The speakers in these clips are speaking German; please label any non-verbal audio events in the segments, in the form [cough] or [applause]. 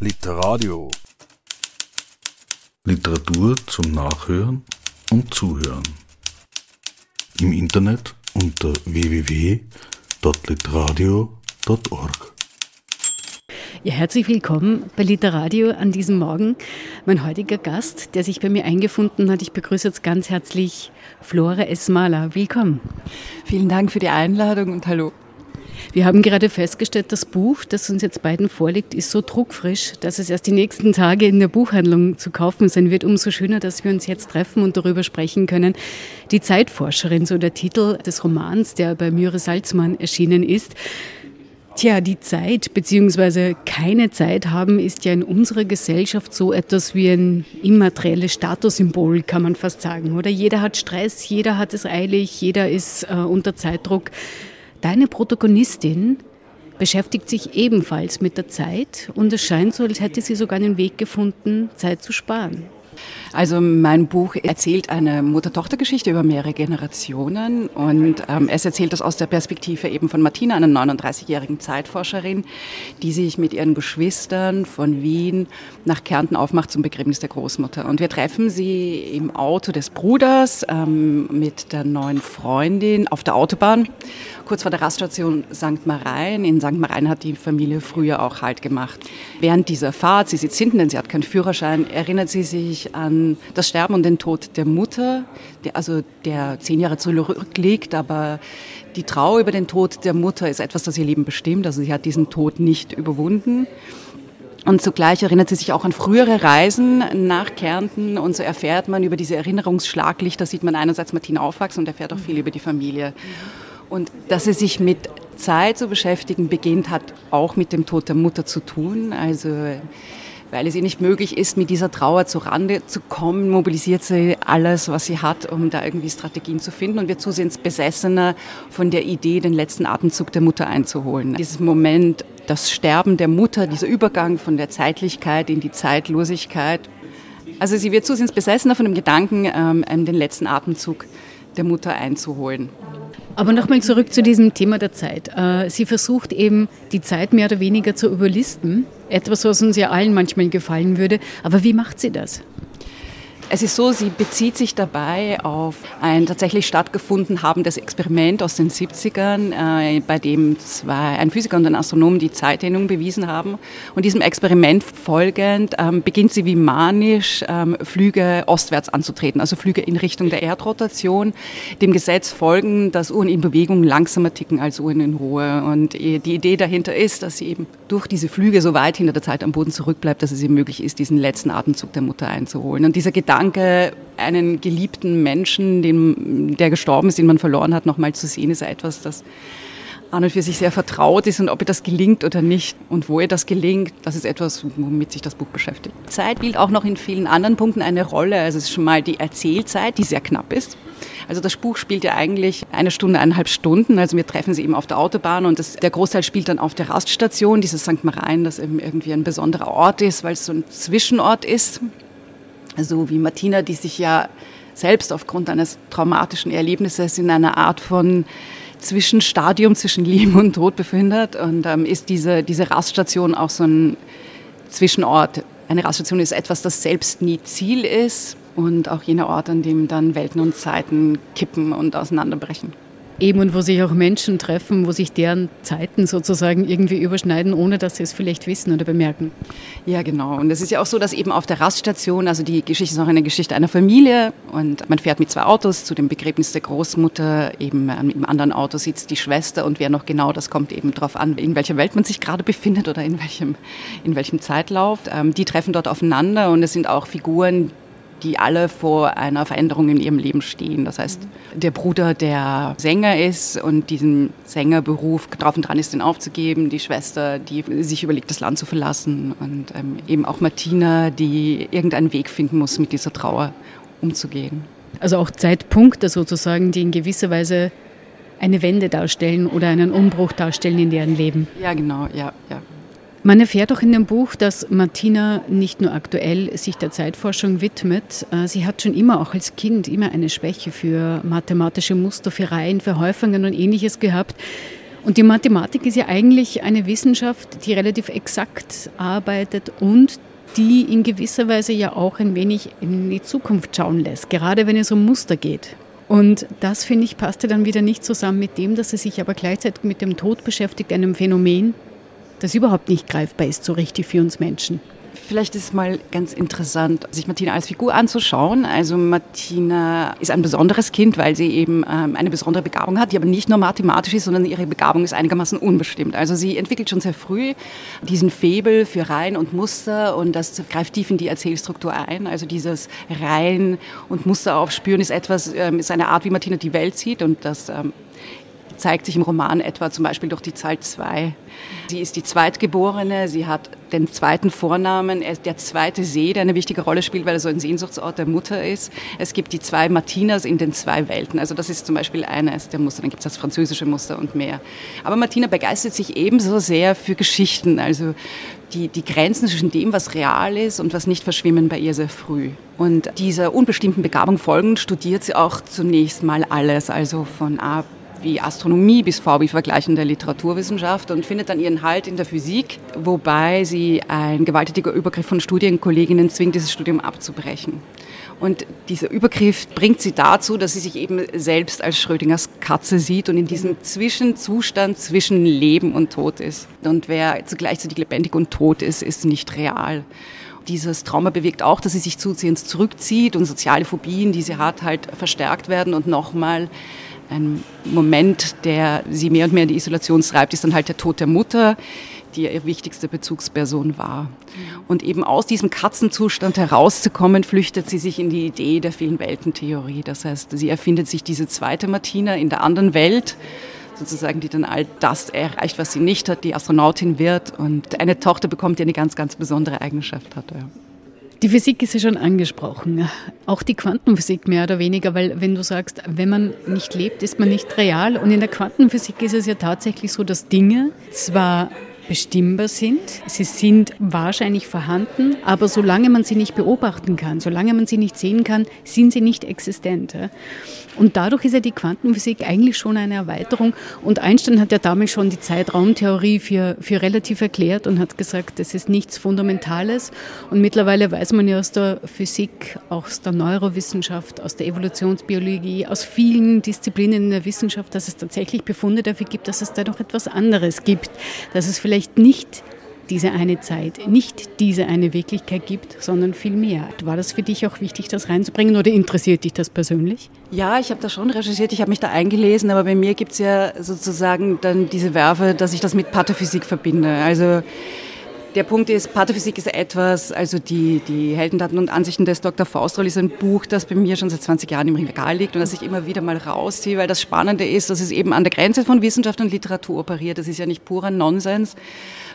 Literadio. Literatur zum Nachhören und Zuhören. Im Internet unter www.literadio.org. Ja, herzlich willkommen bei Literadio an diesem Morgen. Mein heutiger Gast, der sich bei mir eingefunden hat, ich begrüße jetzt ganz herzlich Flora Esmala. Willkommen. Vielen Dank für die Einladung und hallo. Wir haben gerade festgestellt, das Buch, das uns jetzt beiden vorliegt, ist so druckfrisch, dass es erst die nächsten Tage in der Buchhandlung zu kaufen sein wird. Umso schöner, dass wir uns jetzt treffen und darüber sprechen können. Die Zeitforscherin, so der Titel des Romans, der bei Müre Salzmann erschienen ist. Tja, die Zeit bzw. keine Zeit haben ist ja in unserer Gesellschaft so etwas wie ein immaterielles Statussymbol, kann man fast sagen. Oder jeder hat Stress, jeder hat es eilig, jeder ist äh, unter Zeitdruck. Deine Protagonistin beschäftigt sich ebenfalls mit der Zeit und es scheint so, als hätte sie sogar einen Weg gefunden, Zeit zu sparen. Also mein Buch erzählt eine Mutter-Tochter-Geschichte über mehrere Generationen und ähm, es erzählt das aus der Perspektive eben von Martina, einer 39-jährigen Zeitforscherin, die sich mit ihren Geschwistern von Wien nach Kärnten aufmacht zum Begräbnis der Großmutter. Und wir treffen sie im Auto des Bruders ähm, mit der neuen Freundin auf der Autobahn kurz vor der Raststation St. Marein. In St. Marein hat die Familie früher auch Halt gemacht. Während dieser Fahrt, sie sitzt hinten, denn sie hat keinen Führerschein, erinnert sie sich an das Sterben und den Tod der Mutter, der, also der zehn Jahre zurückliegt, aber die Trauer über den Tod der Mutter ist etwas, das ihr Leben bestimmt. Also sie hat diesen Tod nicht überwunden. Und zugleich erinnert sie sich auch an frühere Reisen nach Kärnten und so erfährt man über diese Erinnerungsschlaglichter, sieht man einerseits Martina aufwachsen und erfährt auch viel über die Familie. Und dass sie sich mit Zeit zu beschäftigen beginnt, hat auch mit dem Tod der Mutter zu tun. Also weil es ihr nicht möglich ist, mit dieser Trauer zu Rande zu kommen, mobilisiert sie alles, was sie hat, um da irgendwie Strategien zu finden und wird zusehends besessener von der Idee, den letzten Atemzug der Mutter einzuholen. Dieses Moment, das Sterben der Mutter, dieser Übergang von der Zeitlichkeit in die Zeitlosigkeit. Also sie wird zusehends besessener von dem Gedanken, ähm, den letzten Atemzug der Mutter einzuholen. Aber nochmal zurück zu diesem Thema der Zeit. Äh, sie versucht eben, die Zeit mehr oder weniger zu überlisten. Etwas, was uns ja allen manchmal gefallen würde. Aber wie macht sie das? Es ist so, sie bezieht sich dabei auf ein tatsächlich stattgefunden habendes Experiment aus den 70ern, äh, bei dem zwei, ein Physiker und ein Astronom die Zeitdehnung bewiesen haben. Und diesem Experiment folgend ähm, beginnt sie wie manisch ähm, Flüge ostwärts anzutreten, also Flüge in Richtung der Erdrotation, dem Gesetz folgen, dass Uhren in Bewegung langsamer ticken als Uhren in Ruhe. Und die Idee dahinter ist, dass sie eben durch diese Flüge so weit hinter der Zeit am Boden zurückbleibt, dass es ihr möglich ist, diesen letzten Atemzug der Mutter einzuholen. Und dieser Gedanke Gedanke, einen geliebten Menschen, den, der gestorben ist, den man verloren hat, nochmal zu sehen, ist etwas, das an und für sich sehr vertraut ist und ob ihr das gelingt oder nicht und wo ihr das gelingt, das ist etwas, womit sich das Buch beschäftigt. Zeit spielt auch noch in vielen anderen Punkten eine Rolle. Also es ist schon mal die Erzählzeit, die sehr knapp ist. Also das Buch spielt ja eigentlich eine Stunde, eineinhalb Stunden. Also wir treffen sie eben auf der Autobahn und das, der Großteil spielt dann auf der Raststation, dieses St. Marein, das eben irgendwie ein besonderer Ort ist, weil es so ein Zwischenort ist so wie Martina, die sich ja selbst aufgrund eines traumatischen Erlebnisses in einer Art von Zwischenstadium zwischen Leben und Tod befindet. Und ähm, ist diese, diese Raststation auch so ein Zwischenort. Eine Raststation ist etwas, das selbst nie Ziel ist und auch jener Ort, an dem dann Welten und Zeiten kippen und auseinanderbrechen. Eben und wo sich auch Menschen treffen, wo sich deren Zeiten sozusagen irgendwie überschneiden, ohne dass sie es vielleicht wissen oder bemerken. Ja, genau. Und es ist ja auch so, dass eben auf der Raststation, also die Geschichte ist auch eine Geschichte einer Familie und man fährt mit zwei Autos zu dem Begräbnis der Großmutter, eben ähm, im anderen Auto sitzt die Schwester und wer noch genau, das kommt eben darauf an, in welcher Welt man sich gerade befindet oder in welchem, in welchem Zeitlauf. Ähm, die treffen dort aufeinander und es sind auch Figuren, die alle vor einer Veränderung in ihrem Leben stehen. Das heißt, der Bruder, der Sänger ist und diesen Sängerberuf drauf und dran ist, den aufzugeben, die Schwester, die sich überlegt, das Land zu verlassen und ähm, eben auch Martina, die irgendeinen Weg finden muss, mit dieser Trauer umzugehen. Also auch Zeitpunkte sozusagen, die in gewisser Weise eine Wende darstellen oder einen Umbruch darstellen in deren Leben. Ja, genau, ja, ja. Man erfährt auch in dem Buch, dass Martina nicht nur aktuell sich der Zeitforschung widmet, äh, sie hat schon immer auch als Kind immer eine Schwäche für mathematische Muster, für Reihen, für Häufungen und ähnliches gehabt. Und die Mathematik ist ja eigentlich eine Wissenschaft, die relativ exakt arbeitet und die in gewisser Weise ja auch ein wenig in die Zukunft schauen lässt, gerade wenn es um Muster geht. Und das, finde ich, passte dann wieder nicht zusammen mit dem, dass er sich aber gleichzeitig mit dem Tod beschäftigt, einem Phänomen, das überhaupt nicht greifbar ist, so richtig für uns Menschen. Vielleicht ist es mal ganz interessant, sich Martina als Figur anzuschauen. Also Martina ist ein besonderes Kind, weil sie eben ähm, eine besondere Begabung hat, die aber nicht nur mathematisch ist, sondern ihre Begabung ist einigermaßen unbestimmt. Also sie entwickelt schon sehr früh diesen Febel für Reihen und Muster und das greift tief in die Erzählstruktur ein. Also dieses Reihen und Muster aufspüren ist etwas, ähm, ist eine Art, wie Martina die Welt sieht und das ähm, zeigt sich im Roman etwa zum Beispiel durch die Zahl 2. Sie ist die Zweitgeborene, sie hat den zweiten Vornamen, er der zweite See, der eine wichtige Rolle spielt, weil er so ein Sehnsuchtsort der Mutter ist. Es gibt die zwei Martinas in den zwei Welten. Also das ist zum Beispiel eines der Muster. Dann gibt es das französische Muster und mehr. Aber Martina begeistert sich ebenso sehr für Geschichten, also die, die Grenzen zwischen dem, was real ist und was nicht verschwimmen bei ihr sehr früh. Und dieser unbestimmten Begabung folgend studiert sie auch zunächst mal alles, also von A wie Astronomie bis V wie vergleichende Literaturwissenschaft und findet dann ihren Halt in der Physik, wobei sie ein gewaltiger Übergriff von Studienkolleginnen zwingt, dieses Studium abzubrechen. Und dieser Übergriff bringt sie dazu, dass sie sich eben selbst als Schrödingers Katze sieht und in diesem Zwischenzustand zwischen Leben und Tod ist. Und wer zugleich lebendig und tot ist, ist nicht real dieses Trauma bewegt auch, dass sie sich zusehends zurückzieht und soziale Phobien, die sie hat, halt verstärkt werden und nochmal ein Moment, der sie mehr und mehr in die Isolation treibt, ist dann halt der Tod der Mutter, die ihre wichtigste Bezugsperson war. Und eben aus diesem Katzenzustand herauszukommen, flüchtet sie sich in die Idee der vielen Welten-Theorie. Das heißt, sie erfindet sich diese zweite Martina in der anderen Welt, sozusagen, die dann all das erreicht, was sie nicht hat, die Astronautin wird und eine Tochter bekommt, die eine ganz, ganz besondere Eigenschaft hat. Ja. Die Physik ist ja schon angesprochen. Auch die Quantenphysik mehr oder weniger, weil wenn du sagst, wenn man nicht lebt, ist man nicht real. Und in der Quantenphysik ist es ja tatsächlich so, dass Dinge zwar bestimmbar sind. Sie sind wahrscheinlich vorhanden, aber solange man sie nicht beobachten kann, solange man sie nicht sehen kann, sind sie nicht existent. Und dadurch ist ja die Quantenphysik eigentlich schon eine Erweiterung. Und Einstein hat ja damals schon die Zeitraumtheorie für, für relativ erklärt und hat gesagt, das ist nichts Fundamentales. Und mittlerweile weiß man ja aus der Physik, auch aus der Neurowissenschaft, aus der Evolutionsbiologie, aus vielen Disziplinen in der Wissenschaft, dass es tatsächlich Befunde dafür gibt, dass es da noch etwas anderes gibt. Dass es vielleicht nicht diese eine Zeit, nicht diese eine Wirklichkeit gibt, sondern viel mehr. War das für dich auch wichtig, das reinzubringen oder interessiert dich das persönlich? Ja, ich habe da schon recherchiert, ich habe mich da eingelesen, aber bei mir gibt es ja sozusagen dann diese Werfe, dass ich das mit Pathophysik verbinde. Also der Punkt ist, Pathophysik ist etwas, also die, die Heldendaten und Ansichten des Dr. Faustroll ist ein Buch, das bei mir schon seit 20 Jahren im Regal liegt und das ich immer wieder mal rausziehe, weil das Spannende ist, dass es eben an der Grenze von Wissenschaft und Literatur operiert. Das ist ja nicht purer Nonsens,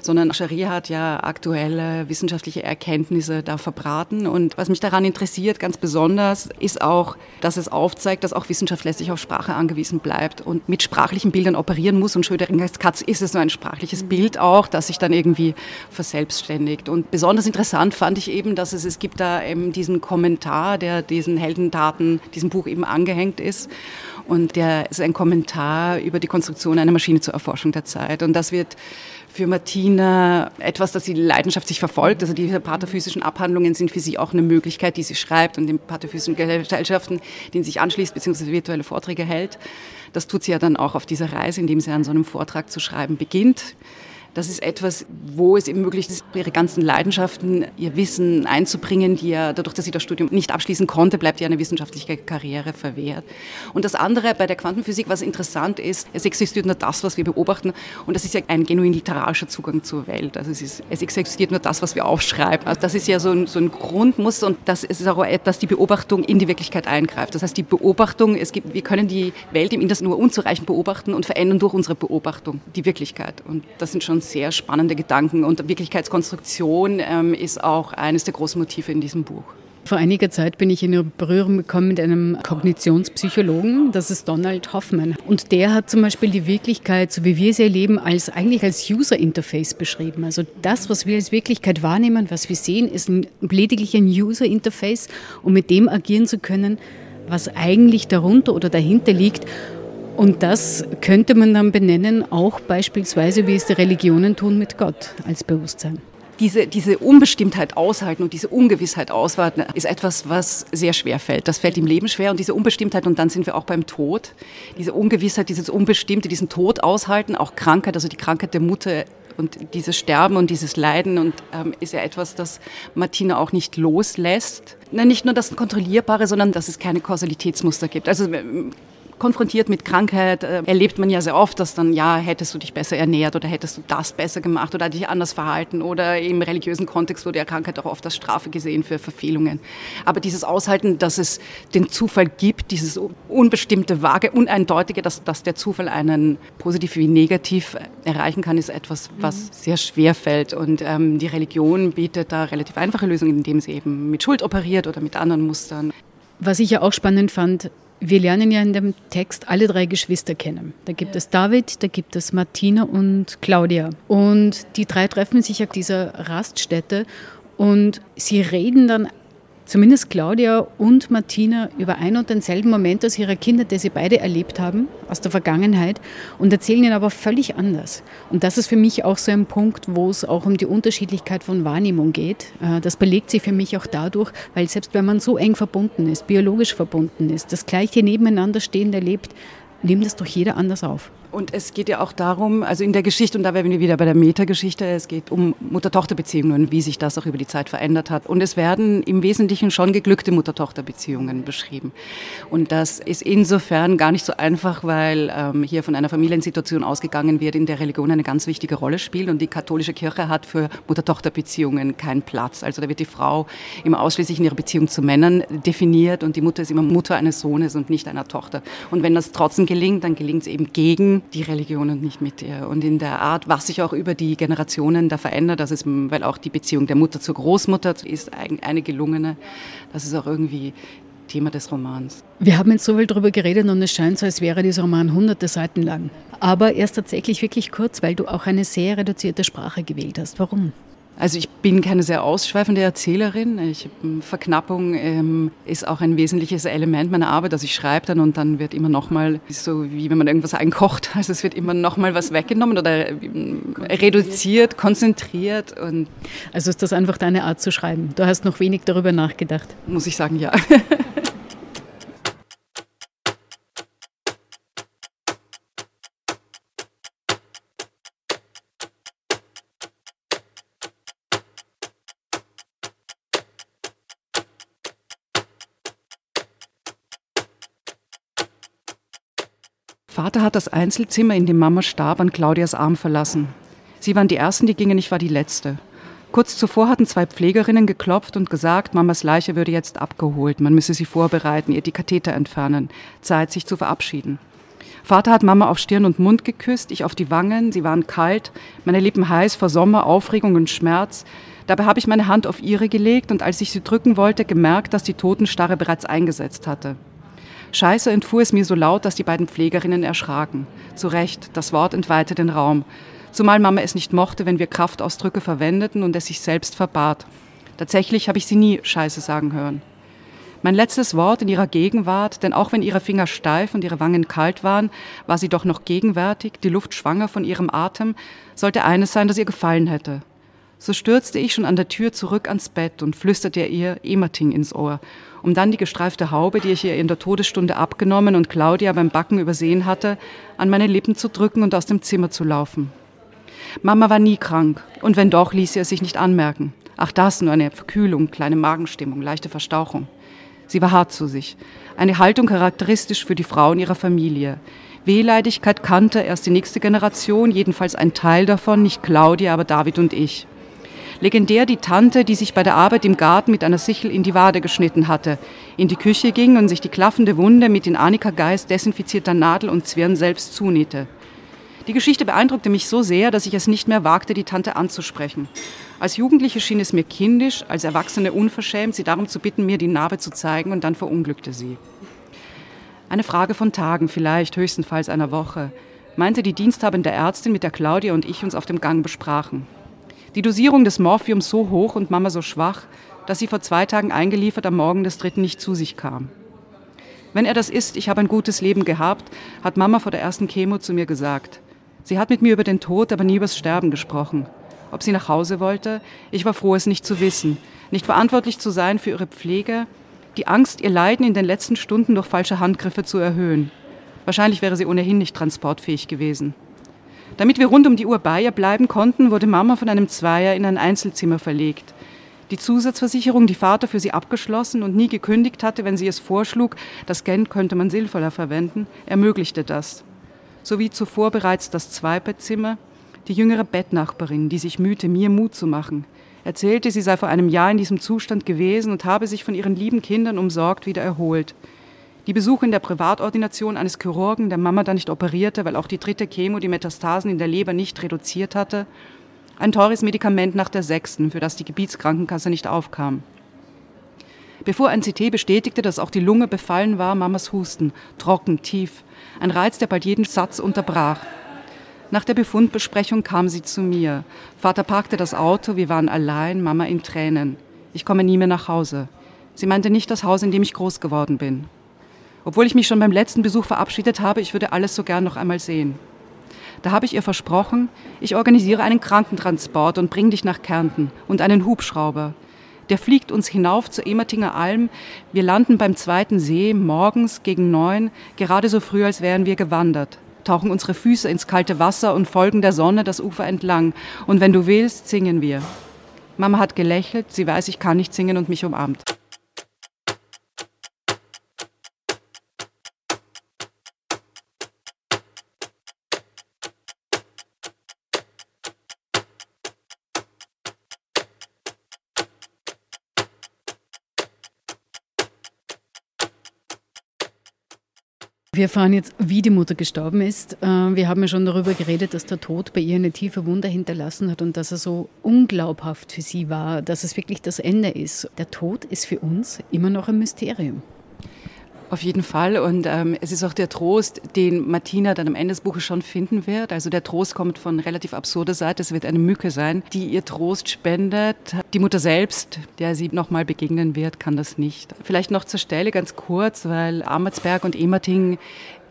sondern Scharia hat ja aktuelle wissenschaftliche Erkenntnisse da verbraten. Und was mich daran interessiert, ganz besonders, ist auch, dass es aufzeigt, dass auch Wissenschaft letztlich auf Sprache angewiesen bleibt und mit sprachlichen Bildern operieren muss. Und Schrödingers Katz ist es nur ein sprachliches Bild auch, das sich dann irgendwie verselbstständigt. Und besonders interessant fand ich eben, dass es, es gibt da eben diesen Kommentar, der diesen Heldendaten, diesem Buch eben angehängt ist. Und der ist ein Kommentar über die Konstruktion einer Maschine zur Erforschung der Zeit. Und das wird für Martina etwas, das sie leidenschaftlich verfolgt. Also diese pathophysischen Abhandlungen sind für sie auch eine Möglichkeit, die sie schreibt und den pathophysischen Gesellschaften, denen sie sich anschließt, beziehungsweise virtuelle Vorträge hält. Das tut sie ja dann auch auf dieser Reise, indem sie an so einem Vortrag zu schreiben beginnt. Das ist etwas, wo es eben möglich ist, ihre ganzen Leidenschaften, ihr Wissen einzubringen, die ja dadurch, dass sie das Studium nicht abschließen konnte, bleibt ihr eine wissenschaftliche Karriere verwehrt. Und das andere bei der Quantenphysik, was interessant ist, es existiert nur das, was wir beobachten und das ist ja ein genuin literarischer Zugang zur Welt. Also es, ist, es existiert nur das, was wir aufschreiben. Also das ist ja so ein, so ein Grundmuster und das ist auch etwas, die Beobachtung in die Wirklichkeit eingreift. Das heißt, die Beobachtung, es gibt, wir können die Welt im Internet nur unzureichend beobachten und verändern durch unsere Beobachtung die Wirklichkeit. Und das sind schon sehr spannende Gedanken und Wirklichkeitskonstruktion ähm, ist auch eines der großen Motive in diesem Buch. Vor einiger Zeit bin ich in Berührung gekommen mit einem Kognitionspsychologen, das ist Donald Hoffman. Und der hat zum Beispiel die Wirklichkeit, so wie wir sie erleben, als, eigentlich als User Interface beschrieben. Also das, was wir als Wirklichkeit wahrnehmen, was wir sehen, ist ein, lediglich ein User Interface, um mit dem agieren zu können, was eigentlich darunter oder dahinter liegt. Und das könnte man dann benennen, auch beispielsweise, wie es die Religionen tun mit Gott als Bewusstsein diese, diese Unbestimmtheit aushalten und diese Ungewissheit auswarten, ist etwas, was sehr schwer fällt. Das fällt im Leben schwer und diese Unbestimmtheit, und dann sind wir auch beim Tod, diese Ungewissheit, dieses Unbestimmte, diesen Tod aushalten, auch Krankheit, also die Krankheit der Mutter und dieses Sterben und dieses Leiden und ähm, ist ja etwas, das Martina auch nicht loslässt. Nicht nur das Kontrollierbare, sondern dass es keine Kausalitätsmuster gibt. Also konfrontiert mit Krankheit äh, erlebt man ja sehr oft, dass dann, ja, hättest du dich besser ernährt oder hättest du das besser gemacht oder dich anders verhalten oder im religiösen Kontext wurde ja Krankheit auch oft als Strafe gesehen für Verfehlungen. Aber dieses Aushalten, dass es den Zufall gibt, dieses unbestimmte, vage, uneindeutige, dass, dass der Zufall einen positiv wie negativ erreichen kann, ist etwas, was mhm. sehr schwer fällt. Und ähm, die Religion bietet da relativ einfache Lösungen, indem sie eben mit Schuld operiert oder mit anderen Mustern. Was ich ja auch spannend fand, wir lernen ja in dem Text alle drei Geschwister kennen. Da gibt ja. es David, da gibt es Martina und Claudia. Und die drei treffen sich auf dieser Raststätte und sie reden dann zumindest Claudia und Martina über ein und denselben Moment aus ihrer Kindheit, der sie beide erlebt haben, aus der Vergangenheit, und erzählen ihn aber völlig anders. Und das ist für mich auch so ein Punkt, wo es auch um die Unterschiedlichkeit von Wahrnehmung geht. Äh, das belegt sich für mich auch dadurch, weil selbst wenn man so eng verbunden ist, biologisch verbunden ist, das gleiche nebeneinander stehend erlebt, nimmt es doch jeder anders auf. Und es geht ja auch darum, also in der Geschichte, und da werden wir wieder bei der Metageschichte, es geht um Mutter-Tochter-Beziehungen, wie sich das auch über die Zeit verändert hat. Und es werden im Wesentlichen schon geglückte Mutter-Tochter-Beziehungen beschrieben. Und das ist insofern gar nicht so einfach, weil ähm, hier von einer Familiensituation ausgegangen wird, in der Religion eine ganz wichtige Rolle spielt. Und die katholische Kirche hat für Mutter-Tochter-Beziehungen keinen Platz. Also da wird die Frau immer ausschließlich in ihrer Beziehung zu Männern definiert und die Mutter ist immer Mutter eines Sohnes und nicht einer Tochter. Und wenn das trotzdem gelingt, dann gelingt es eben gegen die Religion und nicht mit ihr. Und in der Art, was sich auch über die Generationen da verändert, das ist, weil auch die Beziehung der Mutter zur Großmutter ist eine gelungene, das ist auch irgendwie Thema des Romans. Wir haben jetzt so viel darüber geredet und es scheint so, als wäre dieser Roman hunderte Seiten lang. Aber er ist tatsächlich wirklich kurz, weil du auch eine sehr reduzierte Sprache gewählt hast. Warum? Also ich bin keine sehr ausschweifende Erzählerin. Ich, Verknappung ähm, ist auch ein wesentliches Element meiner Arbeit. Also ich schreibe dann und dann wird immer noch mal so wie wenn man irgendwas einkocht. [laughs] Also es wird immer noch mal was weggenommen oder ähm, reduziert, konzentriert und also ist das einfach deine Art zu schreiben. Du hast noch wenig darüber nachgedacht. Muss ich sagen, ja. [laughs] Vater hat das Einzelzimmer, in dem Mama starb, an Claudias Arm verlassen. Sie waren die Ersten, die gingen, ich war die Letzte. Kurz zuvor hatten zwei Pflegerinnen geklopft und gesagt, Mamas Leiche würde jetzt abgeholt, man müsse sie vorbereiten, ihr die Katheter entfernen. Zeit, sich zu verabschieden. Vater hat Mama auf Stirn und Mund geküsst, ich auf die Wangen, sie waren kalt, meine Lippen heiß vor Sommer, Aufregung und Schmerz. Dabei habe ich meine Hand auf ihre gelegt und als ich sie drücken wollte, gemerkt, dass die Totenstarre bereits eingesetzt hatte. Scheiße entfuhr es mir so laut, dass die beiden Pflegerinnen erschraken. Zu Recht, das Wort entweihte den Raum. Zumal Mama es nicht mochte, wenn wir Kraftausdrücke verwendeten und es sich selbst verbat. Tatsächlich habe ich sie nie Scheiße sagen hören. Mein letztes Wort in ihrer Gegenwart, denn auch wenn ihre Finger steif und ihre Wangen kalt waren, war sie doch noch gegenwärtig, die Luft schwanger von ihrem Atem, sollte eines sein, das ihr gefallen hätte. So stürzte ich schon an der Tür zurück ans Bett und flüsterte ihr Emating ins Ohr um dann die gestreifte Haube, die ich ihr in der Todesstunde abgenommen und Claudia beim Backen übersehen hatte, an meine Lippen zu drücken und aus dem Zimmer zu laufen. Mama war nie krank, und wenn doch, ließ sie es sich nicht anmerken. Ach das, nur eine Verkühlung, kleine Magenstimmung, leichte Verstauchung. Sie war hart zu sich. Eine Haltung charakteristisch für die Frauen ihrer Familie. Wehleidigkeit kannte erst die nächste Generation, jedenfalls ein Teil davon, nicht Claudia, aber David und ich. Legendär die Tante, die sich bei der Arbeit im Garten mit einer Sichel in die Wade geschnitten hatte, in die Küche ging und sich die klaffende Wunde mit in Annika-Geist desinfizierter Nadel und Zwirn selbst zunähte. Die Geschichte beeindruckte mich so sehr, dass ich es nicht mehr wagte, die Tante anzusprechen. Als Jugendliche schien es mir kindisch, als Erwachsene unverschämt, sie darum zu bitten, mir die Narbe zu zeigen, und dann verunglückte sie. Eine Frage von Tagen, vielleicht höchstenfalls einer Woche, meinte die diensthabende Ärztin, mit der Claudia und ich uns auf dem Gang besprachen. Die Dosierung des Morphiums so hoch und Mama so schwach, dass sie vor zwei Tagen eingeliefert am Morgen des dritten nicht zu sich kam. Wenn er das ist, ich habe ein gutes Leben gehabt, hat Mama vor der ersten Chemo zu mir gesagt. Sie hat mit mir über den Tod, aber nie übers Sterben gesprochen. Ob sie nach Hause wollte, ich war froh, es nicht zu wissen, nicht verantwortlich zu sein für ihre Pflege, die Angst, ihr Leiden in den letzten Stunden durch falsche Handgriffe zu erhöhen. Wahrscheinlich wäre sie ohnehin nicht transportfähig gewesen. Damit wir rund um die Uhr bei ihr bleiben konnten, wurde Mama von einem Zweier in ein Einzelzimmer verlegt. Die Zusatzversicherung, die Vater für sie abgeschlossen und nie gekündigt hatte, wenn sie es vorschlug, das Geld könnte man sinnvoller verwenden, ermöglichte das. So wie zuvor bereits das Zweibettzimmer, die jüngere Bettnachbarin, die sich mühte, mir Mut zu machen, erzählte, sie sei vor einem Jahr in diesem Zustand gewesen und habe sich von ihren lieben Kindern umsorgt wieder erholt. Die Besuche in der Privatordination eines Chirurgen, der Mama dann nicht operierte, weil auch die dritte Chemo die Metastasen in der Leber nicht reduziert hatte. Ein teures Medikament nach der sechsten, für das die Gebietskrankenkasse nicht aufkam. Bevor ein CT bestätigte, dass auch die Lunge befallen war, Mamas Husten, trocken, tief. Ein Reiz, der bald jeden Satz unterbrach. Nach der Befundbesprechung kam sie zu mir. Vater parkte das Auto, wir waren allein, Mama in Tränen. Ich komme nie mehr nach Hause. Sie meinte nicht das Haus, in dem ich groß geworden bin. Obwohl ich mich schon beim letzten Besuch verabschiedet habe, ich würde alles so gern noch einmal sehen. Da habe ich ihr versprochen, ich organisiere einen Krankentransport und bringe dich nach Kärnten und einen Hubschrauber. Der fliegt uns hinauf zur Emertinger Alm. Wir landen beim zweiten See morgens gegen neun, gerade so früh, als wären wir gewandert. Tauchen unsere Füße ins kalte Wasser und folgen der Sonne das Ufer entlang. Und wenn du willst, singen wir. Mama hat gelächelt, sie weiß, ich kann nicht singen und mich umarmt. Wir erfahren jetzt, wie die Mutter gestorben ist. Äh, wir haben ja schon darüber geredet, dass der Tod bei ihr eine tiefe Wunde hinterlassen hat und dass er so unglaubhaft für sie war, dass es wirklich das Ende ist. Der Tod ist für uns immer noch ein Mysterium. Auf jeden Fall. Und ähm, es ist auch der Trost, den Martina dann am Ende des Buches schon finden wird. Also der Trost kommt von relativ absurder Seite. Es wird eine Mücke sein, die ihr Trost spendet. Die Mutter selbst, der sie nochmal begegnen wird, kann das nicht. Vielleicht noch zur Stelle ganz kurz, weil Ammertsberg und Emerting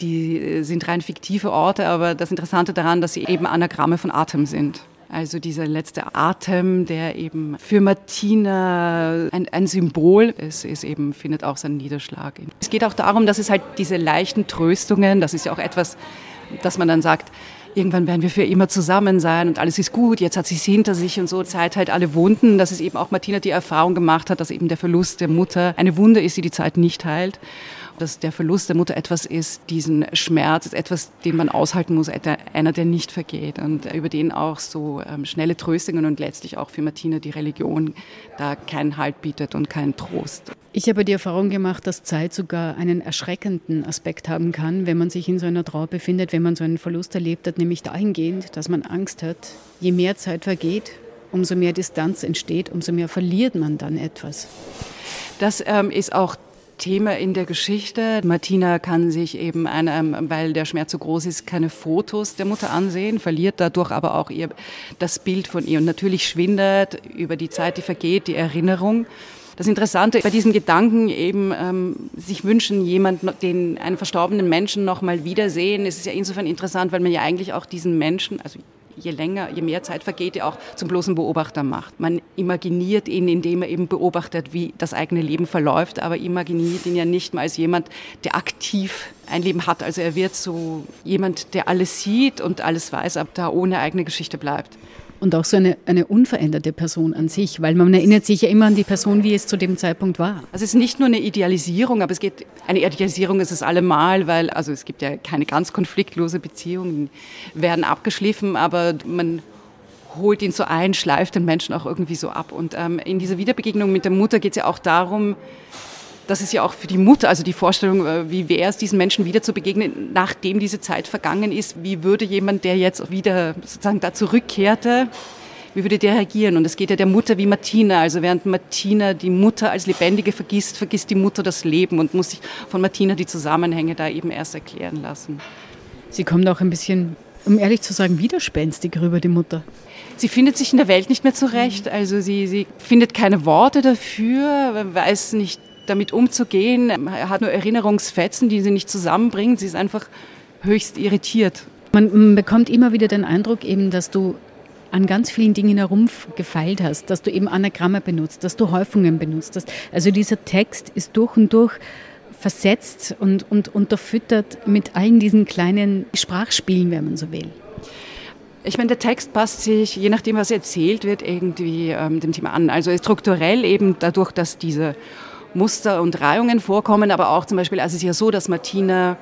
die sind rein fiktive Orte, aber das Interessante daran, dass sie eben Anagramme von Atem sind. Also dieser letzte Atem, der eben für Martina ein, ein Symbol ist, ist eben, findet auch seinen Niederschlag. Es geht auch darum, dass es halt diese leichten Tröstungen, das ist ja auch etwas, dass man dann sagt, irgendwann werden wir für immer zusammen sein und alles ist gut, jetzt hat sie es hinter sich und so, Zeit halt alle Wunden, dass es eben auch Martina die Erfahrung gemacht hat, dass eben der Verlust der Mutter eine Wunde ist, die die Zeit nicht heilt dass der Verlust der Mutter etwas ist, diesen Schmerz ist etwas, den man aushalten muss, einer, der nicht vergeht und über den auch so ähm, schnelle Tröstungen und letztlich auch für Martina die Religion da keinen Halt bietet und keinen Trost. Ich habe die Erfahrung gemacht, dass Zeit sogar einen erschreckenden Aspekt haben kann, wenn man sich in so einer Trauer befindet, wenn man so einen Verlust erlebt hat, nämlich dahingehend, dass man Angst hat, je mehr Zeit vergeht, umso mehr Distanz entsteht, umso mehr verliert man dann etwas. Das ähm, ist auch Thema in der Geschichte. Martina kann sich eben, einem, weil der Schmerz so groß ist, keine Fotos der Mutter ansehen, verliert dadurch aber auch ihr, das Bild von ihr. Und natürlich schwindet über die Zeit, die vergeht, die Erinnerung. Das Interessante bei diesem Gedanken eben ähm, sich wünschen, jemanden, den einen verstorbenen Menschen noch mal wiedersehen, ist ja insofern interessant, weil man ja eigentlich auch diesen Menschen, also je länger, je mehr Zeit vergeht, ja auch zum bloßen Beobachter macht. Man imaginiert ihn, indem er eben beobachtet, wie das eigene Leben verläuft, aber imaginiert ihn ja nicht mal als jemand, der aktiv ein Leben hat. Also er wird so jemand, der alles sieht und alles weiß, aber da ohne eigene Geschichte bleibt und auch so eine, eine unveränderte Person an sich, weil man erinnert sich ja immer an die Person, wie es zu dem Zeitpunkt war. Also es ist nicht nur eine Idealisierung, aber es geht, eine Idealisierung ist es allemal, weil, also es gibt ja keine ganz konfliktlose Beziehungen, werden abgeschliffen, aber man holt ihn so ein, schleift den Menschen auch irgendwie so ab. Und ähm, in dieser Wiederbegegnung mit der Mutter geht es ja auch darum, das ist ja auch für die Mutter, also die Vorstellung, äh, wie wäre es, diesen Menschen wieder zu begegnen, nachdem diese Zeit vergangen ist, wie würde jemand, der jetzt wieder sozusagen da zurückkehrte, wie würde der reagieren? Und es geht ja der Mutter wie Martina. Also während Martina die Mutter als Lebendige vergisst, vergisst die Mutter das Leben und muss sich von Martina die Zusammenhänge da eben erst erklären lassen. Sie kommt auch ein bisschen, um ehrlich zu sagen, widerspenstig rüber, die Mutter. Sie findet sich in der Welt nicht mehr zurecht. Also sie, sie findet keine Worte dafür, weiß nicht, damit umzugehen. Er hat nur Erinnerungsfetzen, die sie nicht zusammenbringen. Sie ist einfach höchst irritiert. Man bekommt immer wieder den Eindruck eben, dass du an ganz vielen Dingen herumgefeilt hast, dass du eben Anagramme benutzt, dass du Häufungen benutzt hast. Also dieser Text ist durch und durch versetzt und, und unterfüttert mit allen diesen kleinen Sprachspielen, wenn man so will. Ich meine, der Text passt sich, je nachdem, was erzählt wird, irgendwie ähm, dem Thema an. Also strukturell eben dadurch, dass diese Muster und Reihungen vorkommen, aber auch zum Beispiel, also es ist ja so, dass Martina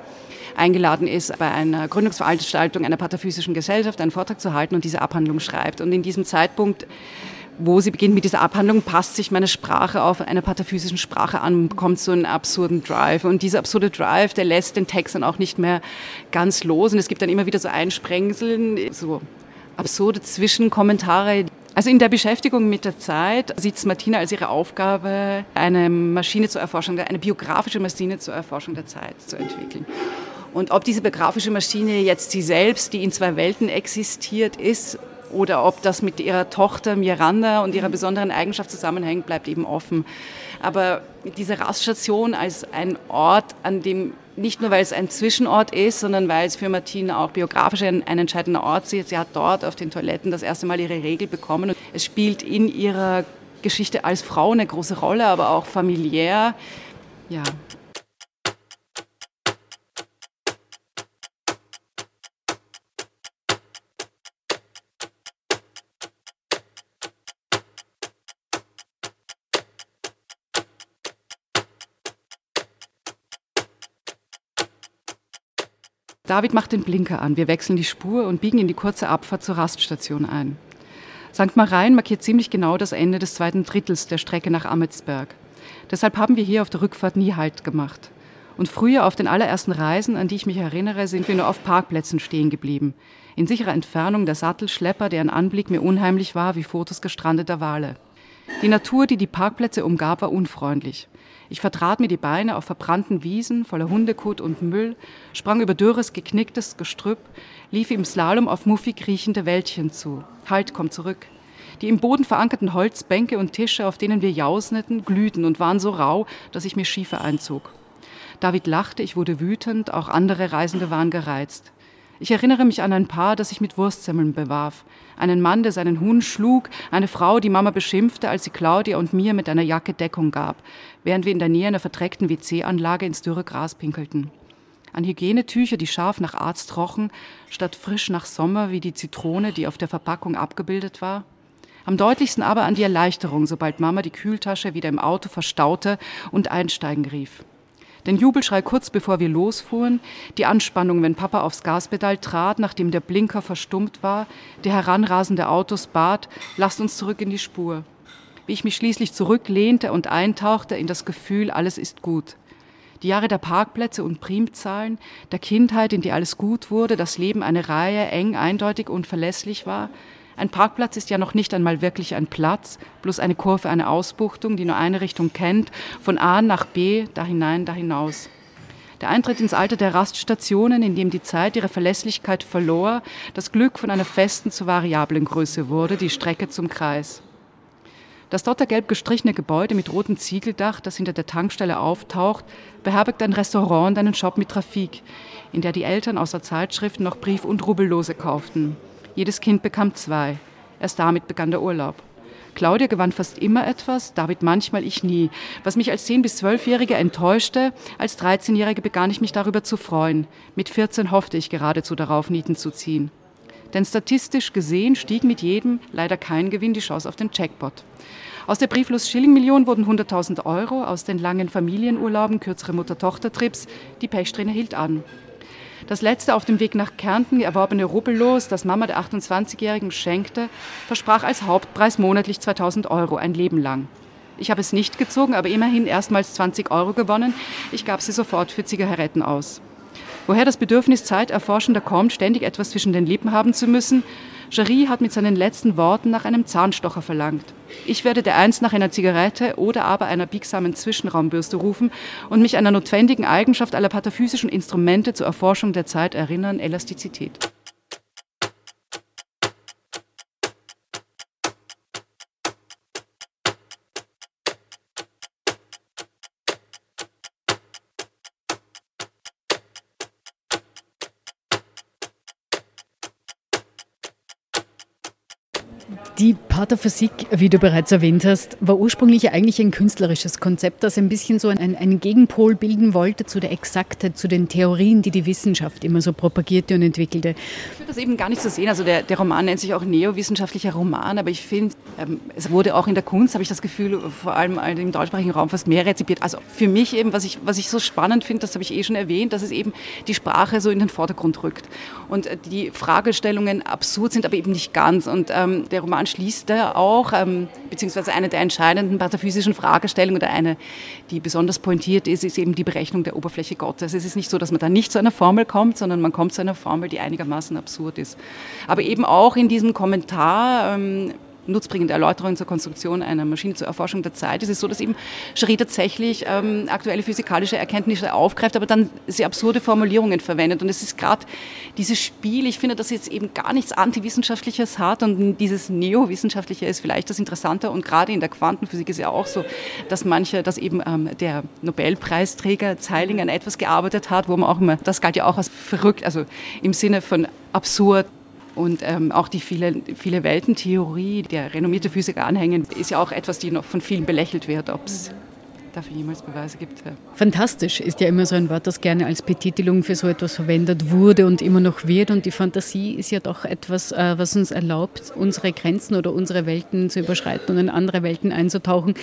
eingeladen ist, bei einer Gründungsveranstaltung einer pataphysischen Gesellschaft einen Vortrag zu halten und diese Abhandlung schreibt. Und in diesem Zeitpunkt wo sie beginnt mit dieser Abhandlung, passt sich meine Sprache auf einer pataphysischen Sprache an, bekommt so einen absurden Drive. Und dieser absurde Drive, der lässt den Text dann auch nicht mehr ganz los. Und es gibt dann immer wieder so Einsprengseln, so absurde Zwischenkommentare. Also in der Beschäftigung mit der Zeit sieht es Martina als ihre Aufgabe, eine Maschine zur Erforschung, eine biografische Maschine zur Erforschung der Zeit zu entwickeln. Und ob diese biografische Maschine jetzt sie selbst, die in zwei Welten existiert, ist oder ob das mit ihrer Tochter Miranda und ihrer besonderen Eigenschaft zusammenhängt, bleibt eben offen. Aber diese Raststation als ein Ort, an dem nicht nur weil es ein Zwischenort ist, sondern weil es für Martina auch biografisch ein, ein entscheidender Ort ist. Sie hat dort auf den Toiletten das erste Mal ihre Regel bekommen. Es spielt in ihrer Geschichte als Frau eine große Rolle, aber auch familiär. Ja, David macht den Blinker an. Wir wechseln die Spur und biegen in die kurze Abfahrt zur Raststation ein. St. Marien markiert ziemlich genau das Ende des zweiten Drittels der Strecke nach Ametsberg. Deshalb haben wir hier auf der Rückfahrt nie Halt gemacht. Und früher auf den allerersten Reisen, an die ich mich erinnere, sind wir nur auf Parkplätzen stehen geblieben. In sicherer Entfernung der Sattelschlepper, deren Anblick mir unheimlich war wie Fotos gestrandeter Wale. Die Natur, die die Parkplätze umgab, war unfreundlich. Ich vertrat mir die Beine auf verbrannten Wiesen voller Hundekot und Müll, sprang über dürres, geknicktes Gestrüpp, lief im Slalom auf muffig riechende Wäldchen zu. Halt, komm zurück. Die im Boden verankerten Holzbänke und Tische, auf denen wir jausneten, glühten und waren so rau, dass ich mir Schiefe einzog. David lachte, ich wurde wütend, auch andere Reisende waren gereizt. Ich erinnere mich an ein Paar, das sich mit Wurstsemmeln bewarf. Einen Mann, der seinen Huhn schlug, eine Frau, die Mama beschimpfte, als sie Claudia und mir mit einer Jacke Deckung gab, während wir in der Nähe einer verdreckten WC-Anlage ins dürre Gras pinkelten. An Hygienetücher, die scharf nach Arzt rochen, statt frisch nach Sommer wie die Zitrone, die auf der Verpackung abgebildet war. Am deutlichsten aber an die Erleichterung, sobald Mama die Kühltasche wieder im Auto verstaute und einsteigen rief. Den Jubelschrei kurz bevor wir losfuhren, die Anspannung, wenn Papa aufs Gaspedal trat, nachdem der Blinker verstummt war, der heranrasende Autos bat, lasst uns zurück in die Spur. Wie ich mich schließlich zurücklehnte und eintauchte in das Gefühl, alles ist gut. Die Jahre der Parkplätze und Primzahlen, der Kindheit, in die alles gut wurde, das Leben eine Reihe, eng, eindeutig und verlässlich war, ein Parkplatz ist ja noch nicht einmal wirklich ein Platz, bloß eine Kurve, eine Ausbuchtung, die nur eine Richtung kennt, von A nach B, da hinein, da hinaus. Der Eintritt ins Alter der Raststationen, in dem die Zeit ihre Verlässlichkeit verlor, das Glück von einer festen zur variablen Größe wurde, die Strecke zum Kreis. Das dottergelb gestrichene Gebäude mit rotem Ziegeldach, das hinter der Tankstelle auftaucht, beherbergt ein Restaurant und einen Shop mit Trafik, in der die Eltern außer Zeitschriften noch Brief- und Rubellose kauften. Jedes Kind bekam zwei. Erst damit begann der Urlaub. Claudia gewann fast immer etwas, David manchmal, ich nie. Was mich als 10- bis 12-Jährige enttäuschte, als 13-Jährige begann ich mich darüber zu freuen. Mit 14 hoffte ich geradezu darauf, Nieten zu ziehen. Denn statistisch gesehen stieg mit jedem leider kein Gewinn die Chance auf den Jackpot. Aus der brieflos Schilling-Million wurden 100.000 Euro, aus den langen Familienurlauben kürzere Mutter-Tochter-Trips, die Pechsträhne hielt an. Das letzte auf dem Weg nach Kärnten erworbene Rubbellos, das Mama der 28-Jährigen schenkte, versprach als Hauptpreis monatlich 2000 Euro, ein Leben lang. Ich habe es nicht gezogen, aber immerhin erstmals 20 Euro gewonnen. Ich gab sie sofort für Zigaretten aus. Woher das Bedürfnis Zeiterforschender kommt, ständig etwas zwischen den Lippen haben zu müssen, Jarry hat mit seinen letzten Worten nach einem Zahnstocher verlangt. Ich werde der einst nach einer Zigarette oder aber einer biegsamen Zwischenraumbürste rufen und mich einer notwendigen Eigenschaft aller pataphysischen Instrumente zur Erforschung der Zeit erinnern, Elastizität. Die Paterphysik, wie du bereits erwähnt hast, war ursprünglich eigentlich ein künstlerisches Konzept, das ein bisschen so einen, einen Gegenpol bilden wollte zu der Exaktheit, zu den Theorien, die die Wissenschaft immer so propagierte und entwickelte. Ich würde das eben gar nicht so sehen. Also der, der Roman nennt sich auch neowissenschaftlicher Roman, aber ich finde, ähm, es wurde auch in der Kunst, habe ich das Gefühl, vor allem im deutschsprachigen Raum fast mehr rezipiert. Also für mich eben, was ich, was ich so spannend finde, das habe ich eh schon erwähnt, dass es eben die Sprache so in den Vordergrund rückt und äh, die Fragestellungen absurd sind, aber eben nicht ganz. Und ähm, der Roman schließt er auch, ähm, beziehungsweise eine der entscheidenden pataphysischen Fragestellungen oder eine, die besonders pointiert ist, ist eben die Berechnung der Oberfläche Gottes. Es ist nicht so, dass man da nicht zu einer Formel kommt, sondern man kommt zu einer Formel, die einigermaßen absurd ist. Aber eben auch in diesem Kommentar ähm, nutzbringende Erläuterungen zur Konstruktion einer Maschine zur Erforschung der Zeit. Es ist so, dass eben Schrie tatsächlich ähm, aktuelle physikalische Erkenntnisse aufgreift, aber dann sehr absurde Formulierungen verwendet. Und es ist gerade dieses Spiel, ich finde, dass jetzt eben gar nichts Antiwissenschaftliches hat und dieses Neowissenschaftliche ist vielleicht das Interessante. Und gerade in der Quantenphysik ist ja auch so, dass manche, dass eben ähm, der Nobelpreisträger Zeilinger an etwas gearbeitet hat, wo man auch immer, das galt ja auch als verrückt, also im Sinne von absurd und ähm, auch die viele, viele Weltentheorie, der renommierte Physiker anhängen, ist ja auch etwas, die noch von vielen belächelt wird, ob es dafür jemals Beweise gibt. Ja. Fantastisch ist ja immer so ein Wort, das gerne als Betitelung für so etwas verwendet wurde und immer noch wird. Und die Fantasie ist ja doch etwas, äh, was uns erlaubt, unsere Grenzen oder unsere Welten zu überschreiten und in andere Welten einzutauchen.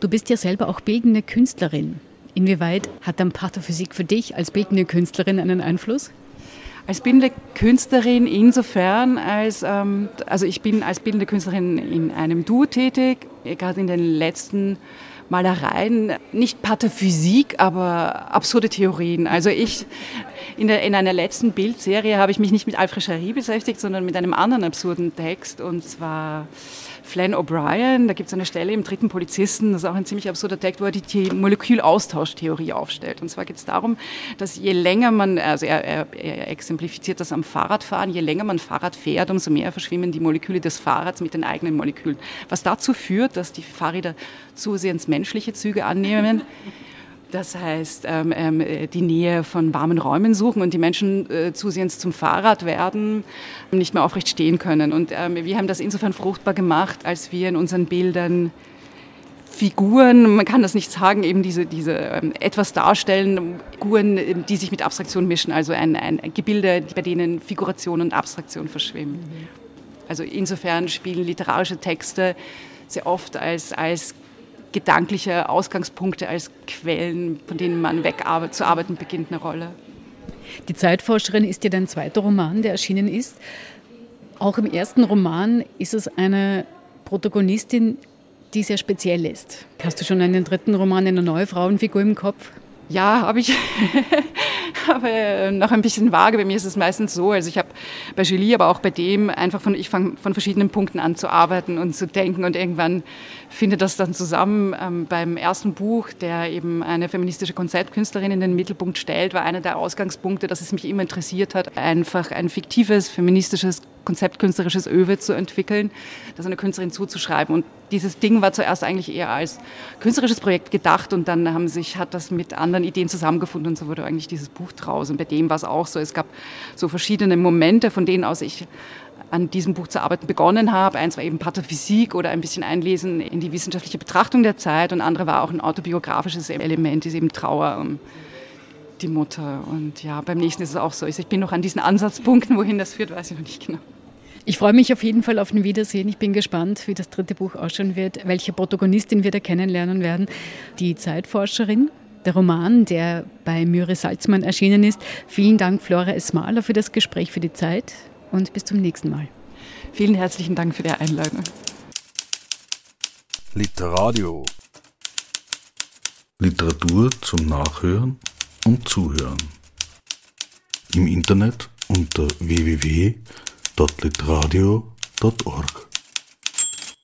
Du bist ja selber auch bildende Künstlerin. Inwieweit hat dann Pathophysik für dich als bildende Künstlerin einen Einfluss? Als bildende Künstlerin insofern, als, ähm, also ich bin als bildende Künstlerin in einem Duo tätig, gerade in den letzten Malereien, nicht Pathophysik, aber absurde Theorien. Also ich, in, der, in einer letzten Bildserie habe ich mich nicht mit Alfred Jarry beschäftigt, sondern mit einem anderen absurden Text und zwar Flann O'Brien, da gibt es eine Stelle im dritten Polizisten, das ist auch ein ziemlich absurder Text, wo er die Molekülaustauschtheorie aufstellt. Und zwar geht es darum, dass je länger man, also er, er, er, exemplifiziert das am Fahrradfahren, je länger man Fahrrad fährt, umso mehr verschwimmen die Moleküle des Fahrrads mit den eigenen Molekülen. Was dazu führt, dass die Fahrräder zusehends menschliche Züge annehmen. Das heißt, ähm, ähm, die Nähe von warmen Räumen suchen und die Menschen äh, zusehends zum Fahrrad werden, nicht mehr aufrecht stehen können. Und ähm, wir haben das insofern fruchtbar gemacht, als wir in unseren Bildern Figuren, man kann das nicht sagen, eben diese, diese ähm, etwas darstellen, Figuren, ähm, die sich mit Abstraktion mischen, also ein, ein Gebilde, bei denen Figuration und Abstraktion verschwimmen. Mhm. Also insofern spielen literarische Texte sehr oft als, als gedankliche Ausgangspunkte als Quellen, von denen man weg zu arbeiten beginnt, eine Rolle. Die Zeitforscherin ist ja dein zweiter Roman, der erschienen ist. Auch im ersten Roman ist es eine Protagonistin, die sehr speziell ist. Hast du schon einen dritten Roman, eine neue Frauenfigur im Kopf? Ja, habe ich. [laughs] aber äh, noch ein bisschen vage. Bei mir ist es meistens so. Also ich habe bei Julie, aber auch bei dem einfach von, ich fange von verschiedenen Punkten an zu arbeiten und zu denken und irgendwann findet das dann zusammen. Ähm, beim ersten Buch, der eben eine feministische Konzeptkünstlerin in den Mittelpunkt stellt, war einer der Ausgangspunkte, dass es mich immer interessiert hat, einfach ein fiktives feministisches konzeptkünstlerisches Öwe zu entwickeln, das einer Künstlerin zuzuschreiben. Und dieses Ding war zuerst eigentlich eher als künstlerisches Projekt gedacht und dann haben sich, hat das mit anderen Ideen zusammengefunden und so wurde eigentlich dieses Buch draus. Und bei dem war es auch so. Es gab so verschiedene Momente, von denen aus ich an diesem Buch zu arbeiten begonnen habe. Eins war eben Pathophysik oder ein bisschen Einlesen in die wissenschaftliche Betrachtung der Zeit und andere war auch ein autobiografisches Element, ist eben Trauer um die Mutter. Und ja, beim nächsten ist es auch so. Ich bin noch an diesen Ansatzpunkten, wohin das führt, weiß ich noch nicht genau. Ich freue mich auf jeden Fall auf ein Wiedersehen. Ich bin gespannt, wie das dritte Buch ausschauen wird, welche Protagonistin wir da kennenlernen werden. Die Zeitforscherin, der Roman, der bei Müre Salzmann erschienen ist. Vielen Dank, Flora Esmaler, für das Gespräch, für die Zeit und bis zum nächsten Mal. Vielen herzlichen Dank für die Einladung. Literadio. Literatur zum Nachhören und Zuhören. Im Internet unter www.literadio.org.